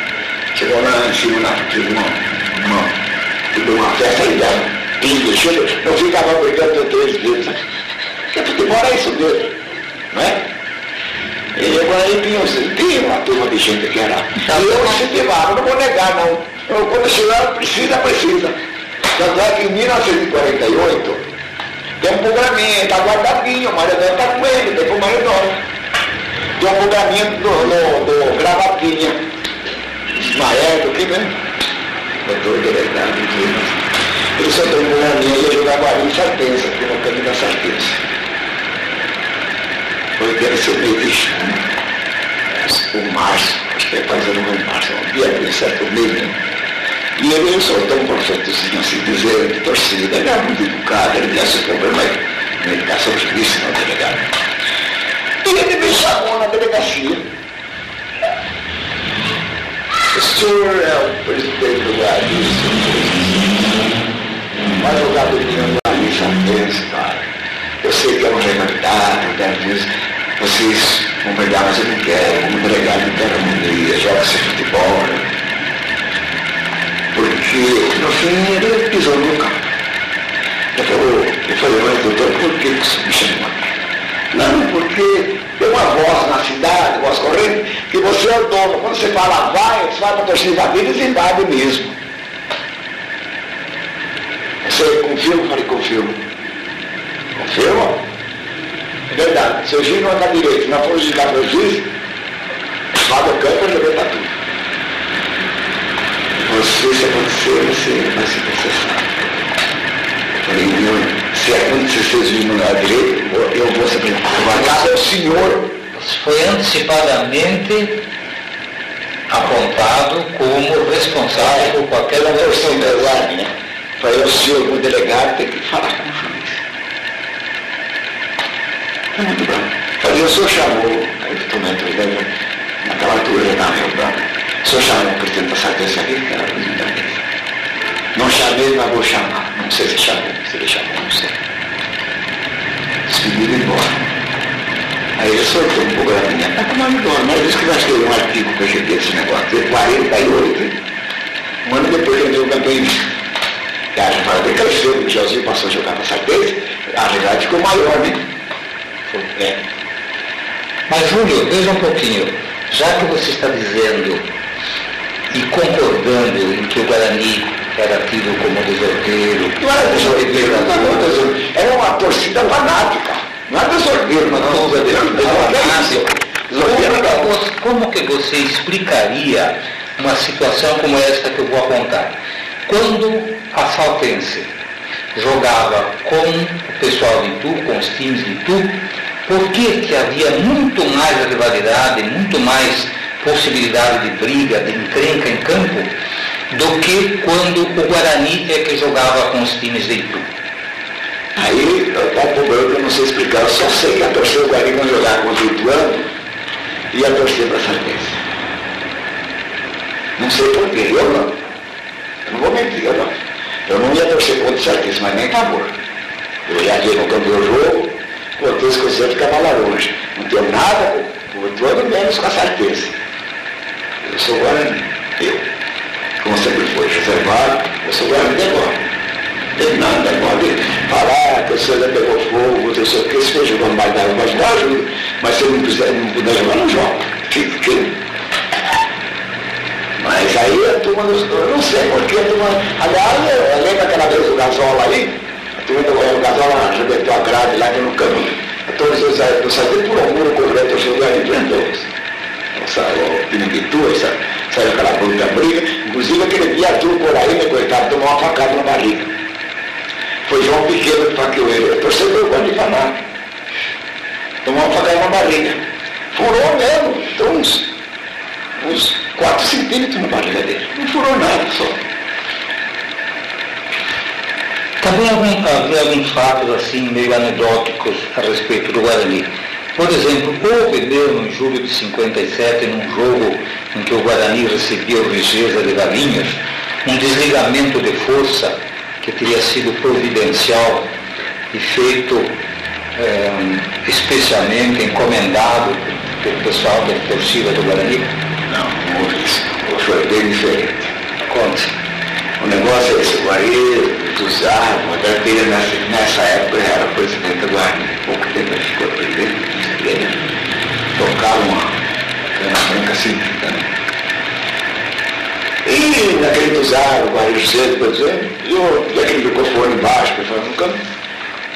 Chegou lá em cima, na, tive uma, uma, tive uma festa aí dela, pinga, chega, não ficava brigando três vezes. Porque futebol é isso mesmo, não é? E agora aí tinha, tinha uma turma de gente que era. E eu incentivava, não vou negar não. Eu, quando chegar, precisa, precisa. Tanto é que em 1948, tem um programinha, está guardadinho, o Maridão está com ele, tem o Maridão. Tem um programinha do, do, do gravatinha. Ismael, do que mesmo? Doutor delegado, que ele soltou um programinha e ia jogar Guarani Sartença, aqui no caminho da Sartença. Foi deve ser junho, o março, acho que é fazendo no março, um dia certo mês, né? E ele soltou um profetozinho assim, dizendo de torcida, ele era muito educado, ele tinha esse problema na educação no delegado. E ele me chamou na delegacia. O senhor é o presidente do Guarani, jogar do dinheiro lá em Santense, cara. Eu sei que é uma rivalidade, eu quero dizer, vocês vão brigar, mas eu não quero, delegado não quero harmonia, joga-se futebol. Né? Porque, no pisou no meu campo. Eu falei, eu falei, mas doutor, por que você me chamou? Não, porque tem uma voz na cidade, voz corrente, que você é. Quando você fala vai, você vai para a torcida da vida e invade mesmo. Você confirma? Eu falei, confirmo. Confirma? É verdade. O juiz não andar direito, não for justificar pelo juiz, lá do campo ele vai tudo. Você, se acontecer, você vai ser processado. Eu falei, meu, se acontecer o juiz não andar direito, eu vou ser processado. é o senhor. Foi antecipadamente apontado como responsável por qualquer versão da né? Falei, o senhor, como delegado, tem que falar com o juiz. Muito bem. Falei, o senhor chamou, aí eu tomei né, naquela altura já estava meio branco. O senhor chamou o presidente da sentença aqui, que era o presidente da mesa. Não chamei, mas vou chamar. Não sei se chamou, se chamou, não sei. Despedido e embora. Aí ele soltou um programinha, tá com uma idona, mas disse que nós temos um artigo que eu cheguei esse negócio, de 48, um ano depois ele deu o campeonato. E a Argentina cresceu, o Josinho passou a jogar para vez, a Argentina ficou maior, né? É. Mas, Júlio, veja um pouquinho. Já que você está dizendo e concordando em que o Guarani era tido como desordeiro, não era desordeiro, não era desordeiro. Era uma torcida fanática. Não era desordeiro, mas não era desordeiro. Como que você explicaria uma situação como esta que eu vou apontar? Quando a Saltense jogava com o pessoal de Itu, com os times de Itu, por que, que havia muito mais rivalidade, muito mais possibilidade de briga, de encrenca em campo, do que quando o Guarani é que jogava com os times de Itu? Aí está um problema eu não sei explicar, eu só sei que a torcida do Guarani não jogava contra o Ituano e a torcida Sardense. Não sei porquê, eu não. Eu não vou mentir, eu não. Eu não ia torcer contra o Sardense, mas nem favor. Eu ia aqui no campo do jogo, botei os cozinheiros ficava lá longe. Não tenho nada com o Ituano, menos com a Sardense. Eu sou Guarani, eu. Como sempre foi, reservado, eu sou Guarani agora tem nada, pode falar que você já pegou fogo, não sei o que, se for jogando mais nada, mas não ajuda. Mas se não, quiser, não puder jogar, não joga. Fica aqui. Mas aí a turma, eu não sei porque a turma. Aliás, eu lembro aquela vez o Gasola aí, a turma do o Gasola arrebentou a grade lá que no caminho. A turma do Sargento por um muro com o reto chegou ali prendeu. O time de tua, saiu aquela bruta briga. Inclusive aquele dia Arthur Coraína, coitado, tomou uma facada na barriga. Foi João Pequeno que faqueou ele. O torcedor gosta de falar. Tomou uma facada na barriga. Furou mesmo. Então uns, uns 4 centímetros na barriga dele. Não furou nada só. Também havia alguns fatos assim meio anedóticos a respeito do Guarani. Por exemplo, houve mesmo em julho de 57, num jogo em que o Guarani recebia o Rigeza de Galinhas, um desligamento de força que teria sido providencial e feito é, especialmente encomendado pelo pessoal da torcida do Guarani? Não, não houve isso. Foi bem diferente. Conte. O negócio é esse, o Guarani, até ele nessa, nessa época era presidente do Guarani. Pouco tempo ele ficou presidente, ele tocava uma branca assim, né? E naquele entusiasmo, o Guarani cedo, por exemplo, e, o, e aquele microfone embaixo, que foi no canto,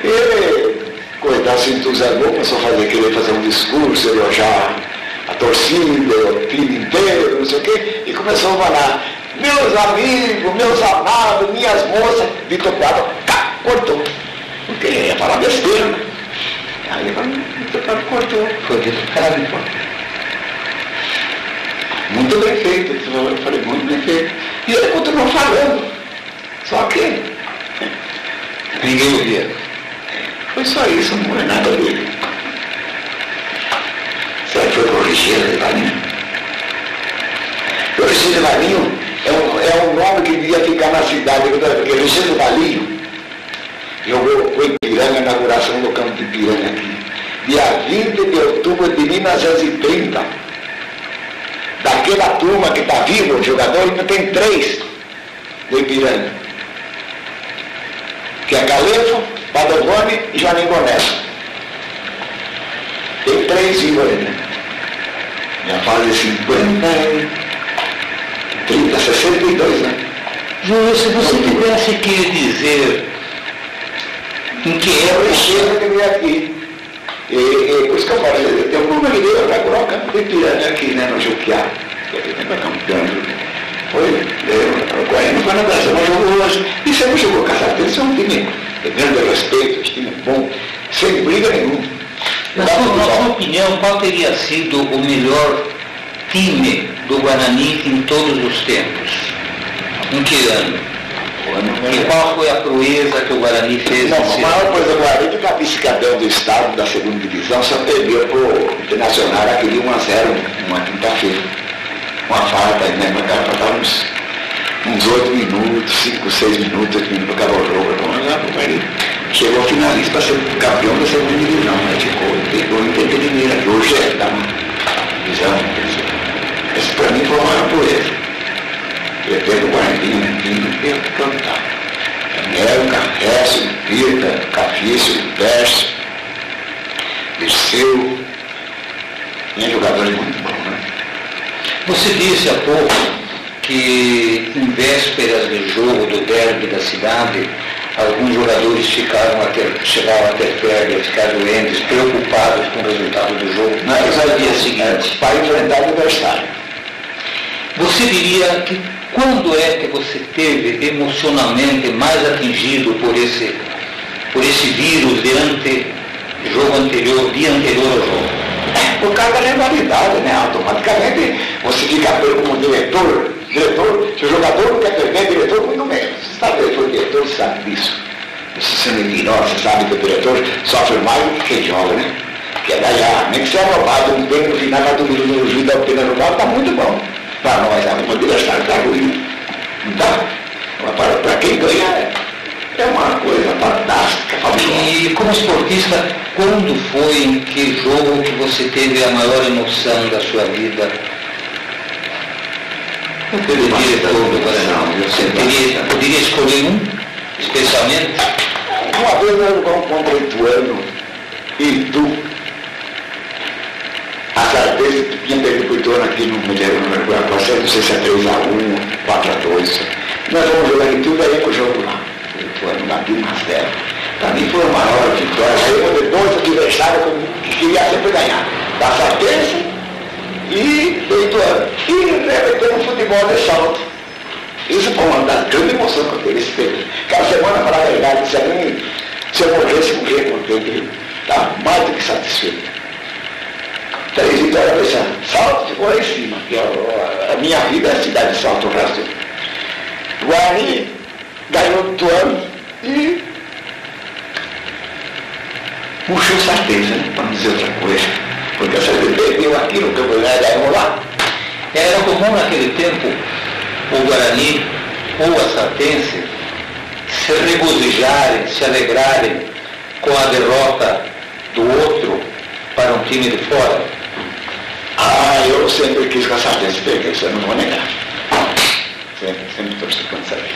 ele coitado se entusiasmou, começou a fazer, querer fazer um discurso, elogiar a torcida, o time inteiro, não sei o quê, e começou a falar, meus amigos, meus amados, minhas moças, Vitor Prado, cortou. Porque ia falar besteira, Vitor Prado cortou, foi Vitor Prado Muito bem feito, eu falei, muito bem feito. E ele continuou falando. Só que <laughs> ninguém ouvia. Foi só isso, não é nada dele. Será que foi corrigido de Valinho? Corrigido de Valinho é um, é um nome que devia ficar na cidade, porque Regino Valinho jogou o Ipiranga, inauguração do campo de Ipiranga aqui. Dia 20 de outubro de 1930. Daquela turma que está viva, o jogador, ainda tem três do Ipiranga. Que é Calefo, Padovani e Joanim Bonessa. Tem três vivos né? Já fazem 50, 30, 62 anos. Júlio, se você tivesse que dizer em que época... Eu chego que veio aqui. E, e, por isso que eu falei, eu tenho um problema de Deus, vai colocar um piranga aqui, né, no Juquiá. Foi, eu, agora não foi na dança, mas jogou hoje. E você não jogou caçador, isso é um time grande respeito, time bom, sem briga nenhuma. Na sua, na sua opinião, qual teria sido o melhor time do Guarani em todos os tempos? Em que ano? E qual foi a proeza que o Guarani fez? Não, a maior coisa do Guarani é a vice-campeão do estado da segunda divisão só perdeu para o Internacional aquele 1 a 0 uma quinta-feira. Uma falta, né? Para faltar uns uns 8 minutos, 5, 6 minutos, 8 minutos para acabar o jogo. Então, ele chegou finalista para ser campeão da segunda divisão, né? Ficou, pegou em entretenimento. Hoje é da divisão. Esse para mim foi uma proeza. Eu pego o Guarani, né? Vindo cantar. América, Récio, Pita, Cafício, Pércio, Dirceu. Tinha jogadores muito bons, né? Você disse há pouco que em vésperas do jogo do derby da cidade, alguns jogadores ficaram a ter, chegaram a ter febre, a ficar doentes, preocupados com o resultado do jogo, mas ao dia seguinte, para enfrentar o adversário. Você diria que quando é que você teve emocionalmente mais atingido por esse, por esse vírus diante jogo anterior, dia anterior ao jogo? Por causa da rivalidade, né? Automaticamente você fica como diretor Diretor, se o jogador não quer perder, diretor muito menos. Você sabe, o diretor sabe disso. Você ignora, você sabe que o diretor sofre mais do que quem joga, né? Porque ganhar, nem que seja roubado um tempo no final, vai mundo no juiz da pena roubada, está muito bom. Para nós, a adversário está ruim. Não está? Mas para, para quem ganha, é uma coisa fantástica, fabulosa. E como esportista, quando foi em que jogo que você teve a maior emoção da sua vida? pelo diretor do Guarani. Você teria, poderia escolher um, especialmente? Uma vez eu contra Ituano, e a certeza que tinha Ituano aqui no Mineiro, no Mercúrio, não sei se é 3x1, 4x2. Nós vamos jogar em tudo aí com o jogo lá. O Ituano bateu umas 0. Para mim foi a maior vitória. Aí eu dois adversários que queria sempre ganhar. Da certeza e do Ituano. E remeteu no futebol de salto. Isso foi uma das grandes emoções que eu tive esse período. Aquela semana, para a verdade, se, eu morresse, morrer contente, está mais do que satisfeito. Três vitórias desse ano. Salto ficou lá em cima, que a, a minha vida é a cidade de Salto, resto. Guarani ganhou do ano e puxou certeza, né? para dizer outra coisa. Porque essa vez perdeu aqui no campeonato, vamos lá. Era comum naquele tempo o Guarani ou a Sartense se regozijarem, se alegrarem com a derrota do outro para um time de fora? Ah, eu sempre quis que a Sartense perdesse, eu não vou negar. Sempre, sempre torci para saber.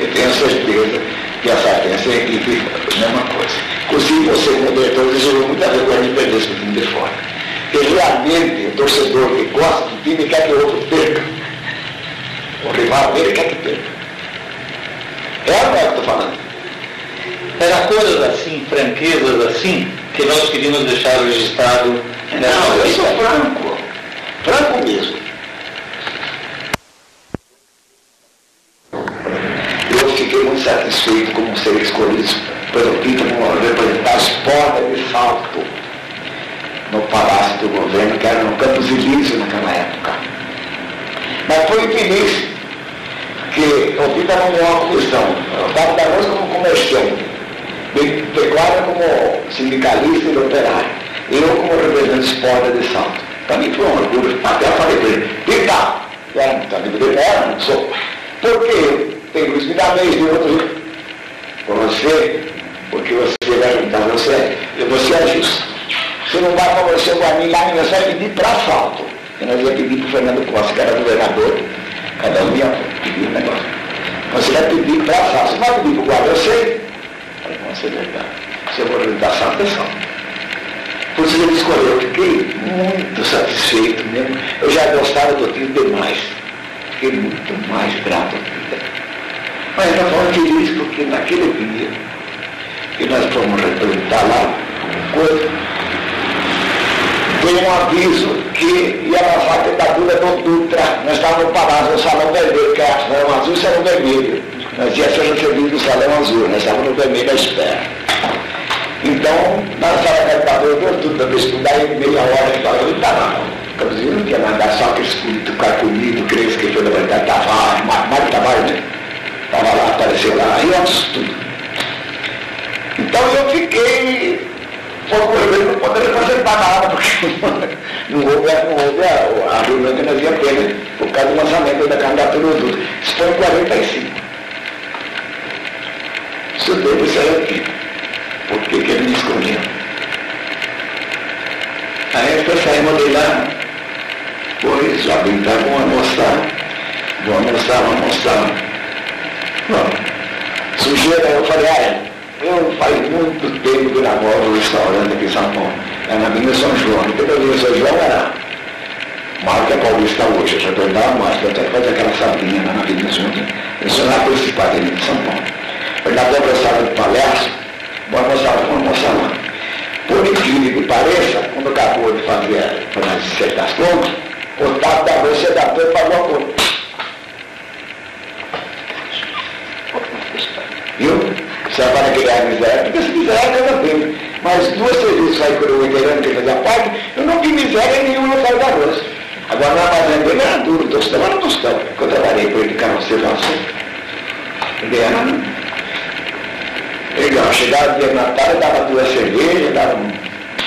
Eu tenho certeza que a Sartense é a mesma coisa. Inclusive você, como diretor, desejou muita vergonha de perder esse time de fora. Porque realmente o torcedor que gosta do time quer que o outro perca. O rival dele quer que perca. É a que estou falando. Era coisas assim, franquezas assim, que nós queríamos deixar registrado Não, eu sou franco. Franco mesmo. Eu fiquei muito satisfeito como ser escolhido pelo como representar as portas de salto no Palácio do Governo, que era no Campos Elísio naquela época. Mas foi infeliz que o Tito arrumou uma comissão. Eu estava da noite como comerciante, de pecuária como sindicalista e operário. Eu como representante de porta de salto. Mim foi um orgulho. Até eu falei para ele, era um amigo dele, era, não sou. Porque tem Luiz Miramês e outro por você, porque você vai juntar você, você é justo. Você não vai favorecer o Guarani lá, você vai pedir para asfalto. E nós ia pedir para o Fernando Costa, que era governador, cada um ia pedir um negócio. Você vai pedir para asfalto. Você vai pedir para o guarda, eu sei. Eu falei, Nossa, é verdade. Se eu vou ajudar essa atenção. Por isso ele escolheu, eu fiquei muito satisfeito mesmo. Eu já gostava do time demais. Fiquei muito mais grato. Mas ainda falo feliz porque naquele dia que nós fomos representar lá, coisa, veio um aviso que ia lançar a tentativa do Dutra. Nós estávamos no Palácio, no Salão Vermelho, que é Salão Azul e Salão Vermelho. Nós ia ser recebidos no Salão Azul, nós estávamos no vermelho à espera. Então, na sala da ditadura deu tudo para estudar e meia hora que estava, eu estava Inclusive não tinha nada, só aquele espírito carcomido, creio que foi verdade, Tavares, Mário Tavares, né? Estava lá, apareceu lá, e antes tudo. Então eu fiquei, correr, não poderia apresentar nada, porque <laughs> não houve, não houve a, a reunião que nós ia ter, né? Por causa do lançamento da candidatura do Dutra. Isso foi em 45. Isso deve sair aqui. Por que, ele me escolheu? Aí eu saímos de lá, pois já brincar a moçada, vou almoçar, vou almoçar. Bom, sujeira, eu falei, ah, eu faz muito tempo que namoro um restaurante aqui em São Paulo. É na Avenida São João. Toda Avenida São João era marca paulista hoje. Eu já perguntava mais, eu até fazer aquela sardinha na Avenida São João. Eu sou lá principal de São Paulo. Eu própria sala de palestra, vou almoçar lá. Por incrível que pareça, quando acabou de fazer as dissertações, o Tato da Bolsa da Pé pagou a conta. Viu? Você vai para criar miséria, porque se miséria não tenho. Mas duas serviços aí quando eu inteirando que fazia parte, eu não vi miséria nenhuma no Sal da Roça. Agora na armazém dele era duro, o tostão era tostão. Quando eu trabalhei com ele de carroceiro assim, ele era Legal, chegava o dia de Natal, eu dava duas cervejas, dava um,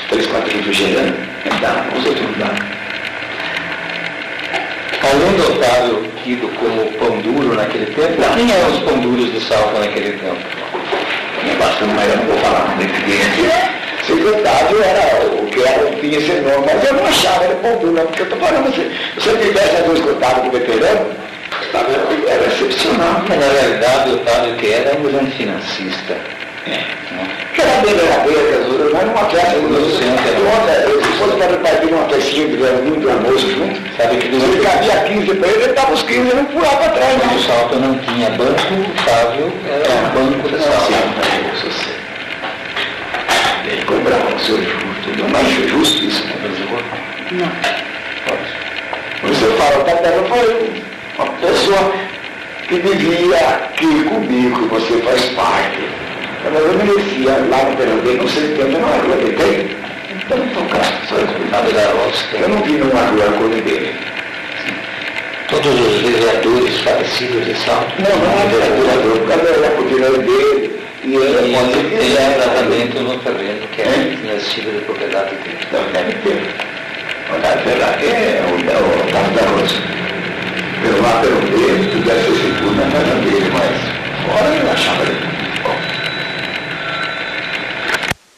três, quatro refrigerantes, dava, os outros não davam. Algum notável tido como pão duro naquele tempo? Não. Quem eram os pão duros de Salto naquele tempo? Não basta, mas eu não vou falar com ninguém. Secretário era o que era, tinha esse nome, mas eu não achava ele pão duro, não, porque eu estou falando, se você tivesse as duas contadas com o veterano, sabe, era excepcional. Mas na realidade o Otávio que era um grande financista. Que era bem verdadeira, tesoura, mas numa festa, Não sei, não tem. Nossa, se fosse para repartir uma festinha, tiver muito almoço junto, Sabe que se ele cabia 15 para ele, ele dava os 15 e não pulava para trás, o não. Salto não tinha banco, o Otávio era um banco de Salto. Ele cobrava o seu justo, tudo, mas é justo isso, né? Não. Isso eu falo, Tatela foi uma pessoa que vivia aqui comigo, você faz parte. Mas eu merecia lá no não sei tempo, não era eu tem. Então, cara, só eu cuidava da roça. Eu não vi numa rua a cor dele. Todos os vereadores falecidos de Salto. Não, não é vereador, por causa da cortina dele. E ele tem tratamento no terreno, que é em título de propriedade dele. Não, deve ter. Andar pela é o, é o caso da Rosa. Pelo lá pelo meio, se tivesse esse tudo na casa dele, mas fora ele achava ele.